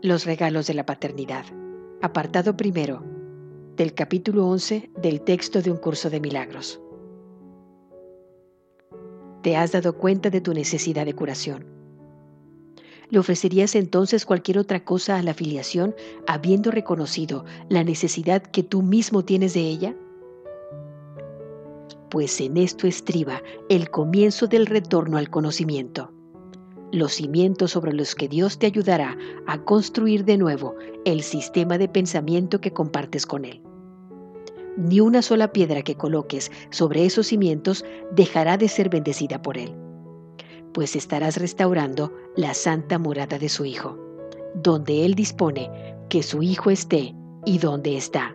Los regalos de la paternidad. Apartado primero del capítulo 11 del texto de un curso de milagros. Te has dado cuenta de tu necesidad de curación. ¿Le ofrecerías entonces cualquier otra cosa a la filiación habiendo reconocido la necesidad que tú mismo tienes de ella? Pues en esto estriba el comienzo del retorno al conocimiento los cimientos sobre los que Dios te ayudará a construir de nuevo el sistema de pensamiento que compartes con Él. Ni una sola piedra que coloques sobre esos cimientos dejará de ser bendecida por Él, pues estarás restaurando la santa morada de su Hijo, donde Él dispone que su Hijo esté y donde está.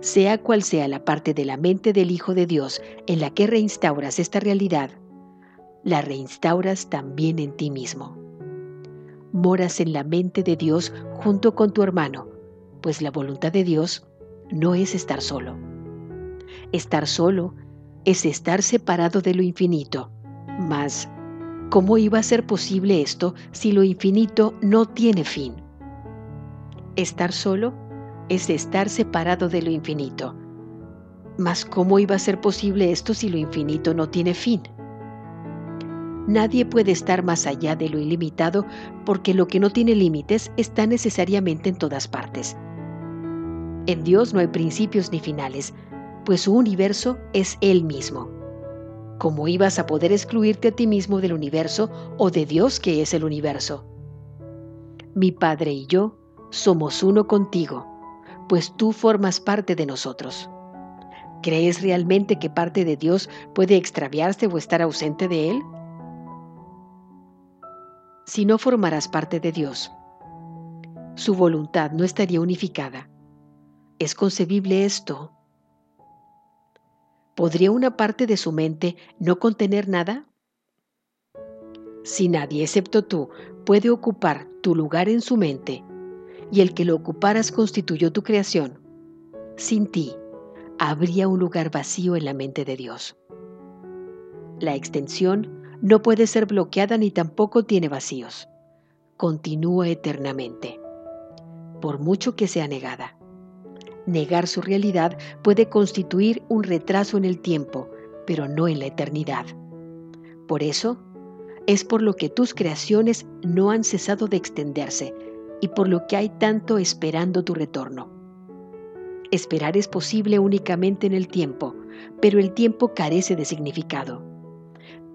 Sea cual sea la parte de la mente del Hijo de Dios en la que reinstauras esta realidad, la reinstauras también en ti mismo. Moras en la mente de Dios junto con tu hermano, pues la voluntad de Dios no es estar solo. Estar solo es estar separado de lo infinito, mas ¿cómo iba a ser posible esto si lo infinito no tiene fin? Estar solo es estar separado de lo infinito. Mas ¿cómo iba a ser posible esto si lo infinito no tiene fin? Nadie puede estar más allá de lo ilimitado porque lo que no tiene límites está necesariamente en todas partes. En Dios no hay principios ni finales, pues su universo es Él mismo. ¿Cómo ibas a poder excluirte a ti mismo del universo o de Dios que es el universo? Mi Padre y yo somos uno contigo, pues tú formas parte de nosotros. ¿Crees realmente que parte de Dios puede extraviarse o estar ausente de Él? Si no formarás parte de Dios. Su voluntad no estaría unificada. ¿Es concebible esto? ¿Podría una parte de su mente no contener nada? Si nadie excepto tú puede ocupar tu lugar en su mente, y el que lo ocuparas constituyó tu creación, sin ti habría un lugar vacío en la mente de Dios. La extensión no puede ser bloqueada ni tampoco tiene vacíos. Continúa eternamente, por mucho que sea negada. Negar su realidad puede constituir un retraso en el tiempo, pero no en la eternidad. Por eso, es por lo que tus creaciones no han cesado de extenderse y por lo que hay tanto esperando tu retorno. Esperar es posible únicamente en el tiempo, pero el tiempo carece de significado.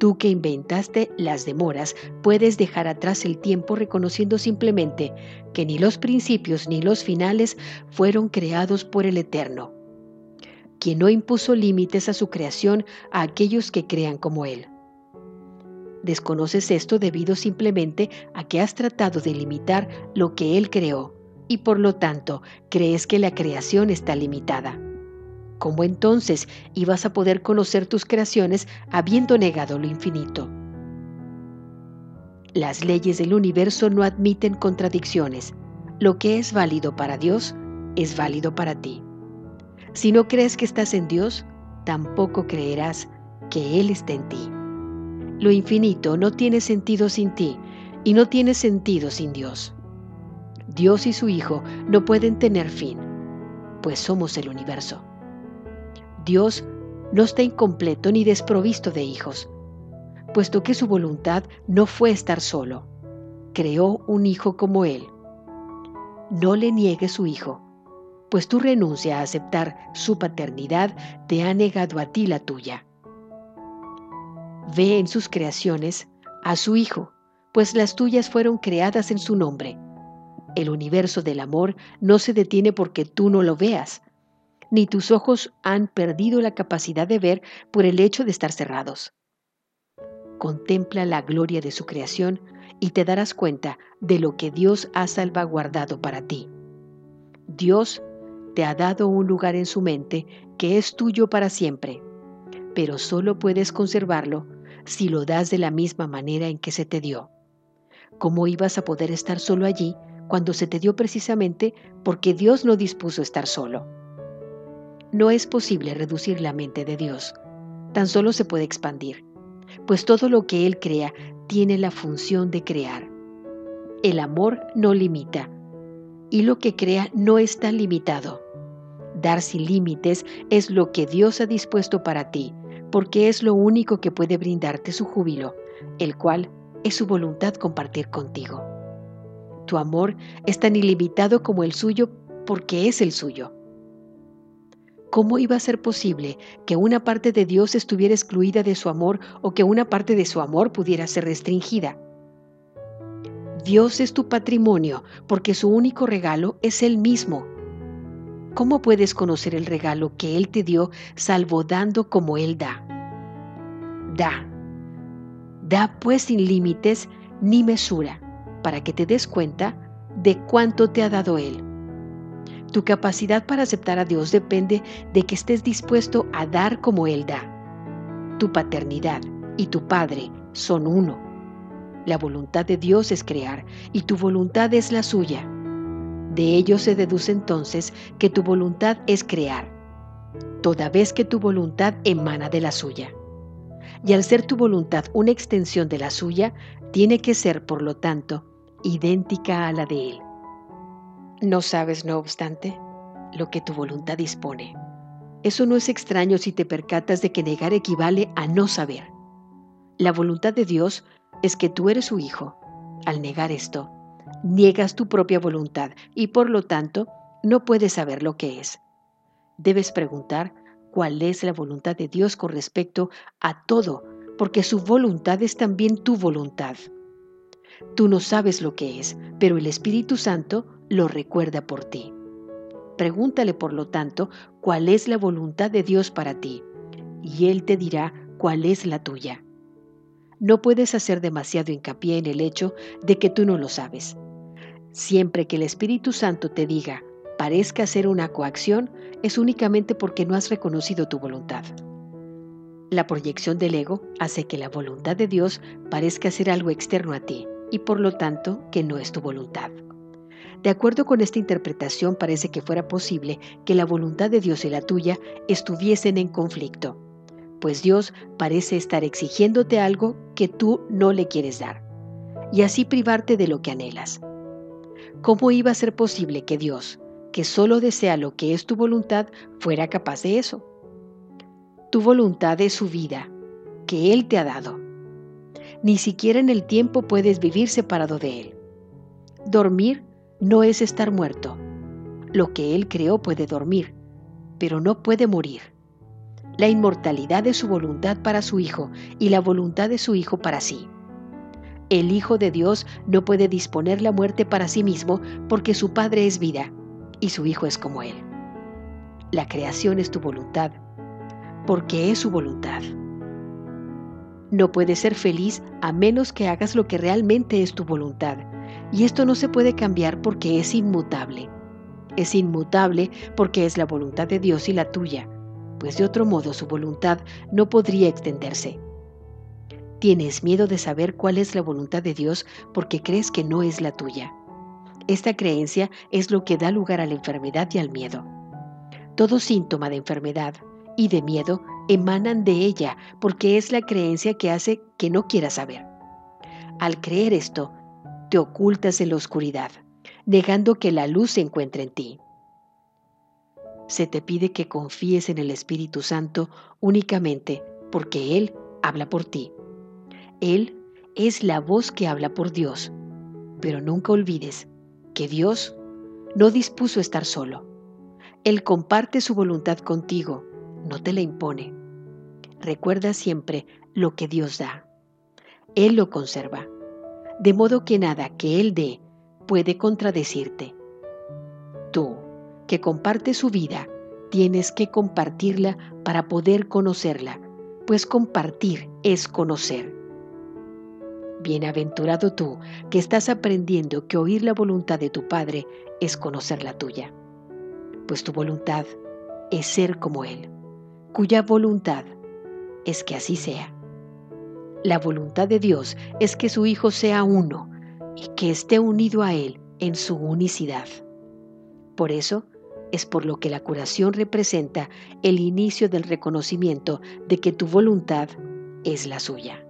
Tú que inventaste las demoras, puedes dejar atrás el tiempo reconociendo simplemente que ni los principios ni los finales fueron creados por el Eterno, quien no impuso límites a su creación a aquellos que crean como Él. Desconoces esto debido simplemente a que has tratado de limitar lo que Él creó y por lo tanto crees que la creación está limitada. ¿Cómo entonces ibas a poder conocer tus creaciones habiendo negado lo infinito? Las leyes del universo no admiten contradicciones. Lo que es válido para Dios es válido para ti. Si no crees que estás en Dios, tampoco creerás que Él está en ti. Lo infinito no tiene sentido sin ti y no tiene sentido sin Dios. Dios y su Hijo no pueden tener fin, pues somos el universo. Dios no está incompleto ni desprovisto de hijos, puesto que su voluntad no fue estar solo. Creó un hijo como Él. No le niegue su hijo, pues tu renuncia a aceptar su paternidad te ha negado a ti la tuya. Ve en sus creaciones a su hijo, pues las tuyas fueron creadas en su nombre. El universo del amor no se detiene porque tú no lo veas, ni tus ojos han perdido la capacidad de ver por el hecho de estar cerrados. Contempla la gloria de su creación y te darás cuenta de lo que Dios ha salvaguardado para ti. Dios te ha dado un lugar en su mente que es tuyo para siempre, pero solo puedes conservarlo si lo das de la misma manera en que se te dio. ¿Cómo ibas a poder estar solo allí cuando se te dio precisamente porque Dios no dispuso estar solo? No es posible reducir la mente de Dios, tan solo se puede expandir, pues todo lo que Él crea tiene la función de crear. El amor no limita y lo que crea no está limitado. Dar sin límites es lo que Dios ha dispuesto para ti, porque es lo único que puede brindarte su júbilo, el cual es su voluntad compartir contigo. Tu amor es tan ilimitado como el suyo porque es el suyo. ¿Cómo iba a ser posible que una parte de Dios estuviera excluida de su amor o que una parte de su amor pudiera ser restringida? Dios es tu patrimonio porque su único regalo es Él mismo. ¿Cómo puedes conocer el regalo que Él te dio salvo dando como Él da? Da. Da pues sin límites ni mesura para que te des cuenta de cuánto te ha dado Él. Tu capacidad para aceptar a Dios depende de que estés dispuesto a dar como Él da. Tu paternidad y tu Padre son uno. La voluntad de Dios es crear y tu voluntad es la suya. De ello se deduce entonces que tu voluntad es crear, toda vez que tu voluntad emana de la suya. Y al ser tu voluntad una extensión de la suya, tiene que ser, por lo tanto, idéntica a la de Él. No sabes, no obstante, lo que tu voluntad dispone. Eso no es extraño si te percatas de que negar equivale a no saber. La voluntad de Dios es que tú eres su hijo. Al negar esto, niegas tu propia voluntad y por lo tanto no puedes saber lo que es. Debes preguntar cuál es la voluntad de Dios con respecto a todo, porque su voluntad es también tu voluntad. Tú no sabes lo que es, pero el Espíritu Santo lo recuerda por ti. Pregúntale, por lo tanto, cuál es la voluntad de Dios para ti, y Él te dirá cuál es la tuya no puedes hacer demasiado hincapié en el hecho de que tú no lo sabes. Siempre que el Espíritu Santo te diga, parezca ser una coacción, es únicamente porque no has reconocido tu voluntad. La proyección del ego hace que la voluntad de Dios parezca ser algo externo a ti y por lo tanto que no es tu voluntad. De acuerdo con esta interpretación parece que fuera posible que la voluntad de Dios y la tuya estuviesen en conflicto pues Dios parece estar exigiéndote algo que tú no le quieres dar, y así privarte de lo que anhelas. ¿Cómo iba a ser posible que Dios, que solo desea lo que es tu voluntad, fuera capaz de eso? Tu voluntad es su vida, que Él te ha dado. Ni siquiera en el tiempo puedes vivir separado de Él. Dormir no es estar muerto. Lo que Él creó puede dormir, pero no puede morir la inmortalidad de su voluntad para su Hijo y la voluntad de su Hijo para sí. El Hijo de Dios no puede disponer la muerte para sí mismo porque su Padre es vida y su Hijo es como Él. La creación es tu voluntad porque es su voluntad. No puedes ser feliz a menos que hagas lo que realmente es tu voluntad. Y esto no se puede cambiar porque es inmutable. Es inmutable porque es la voluntad de Dios y la tuya pues de otro modo su voluntad no podría extenderse. Tienes miedo de saber cuál es la voluntad de Dios porque crees que no es la tuya. Esta creencia es lo que da lugar a la enfermedad y al miedo. Todo síntoma de enfermedad y de miedo emanan de ella porque es la creencia que hace que no quieras saber. Al creer esto, te ocultas en la oscuridad, negando que la luz se encuentre en ti se te pide que confíes en el Espíritu Santo únicamente porque Él habla por ti. Él es la voz que habla por Dios, pero nunca olvides que Dios no dispuso estar solo. Él comparte su voluntad contigo, no te la impone. Recuerda siempre lo que Dios da. Él lo conserva, de modo que nada que Él dé puede contradecirte. Tú que comparte su vida, tienes que compartirla para poder conocerla, pues compartir es conocer. Bienaventurado tú que estás aprendiendo que oír la voluntad de tu Padre es conocer la tuya, pues tu voluntad es ser como Él, cuya voluntad es que así sea. La voluntad de Dios es que su Hijo sea uno y que esté unido a Él en su unicidad. Por eso, es por lo que la curación representa el inicio del reconocimiento de que tu voluntad es la suya.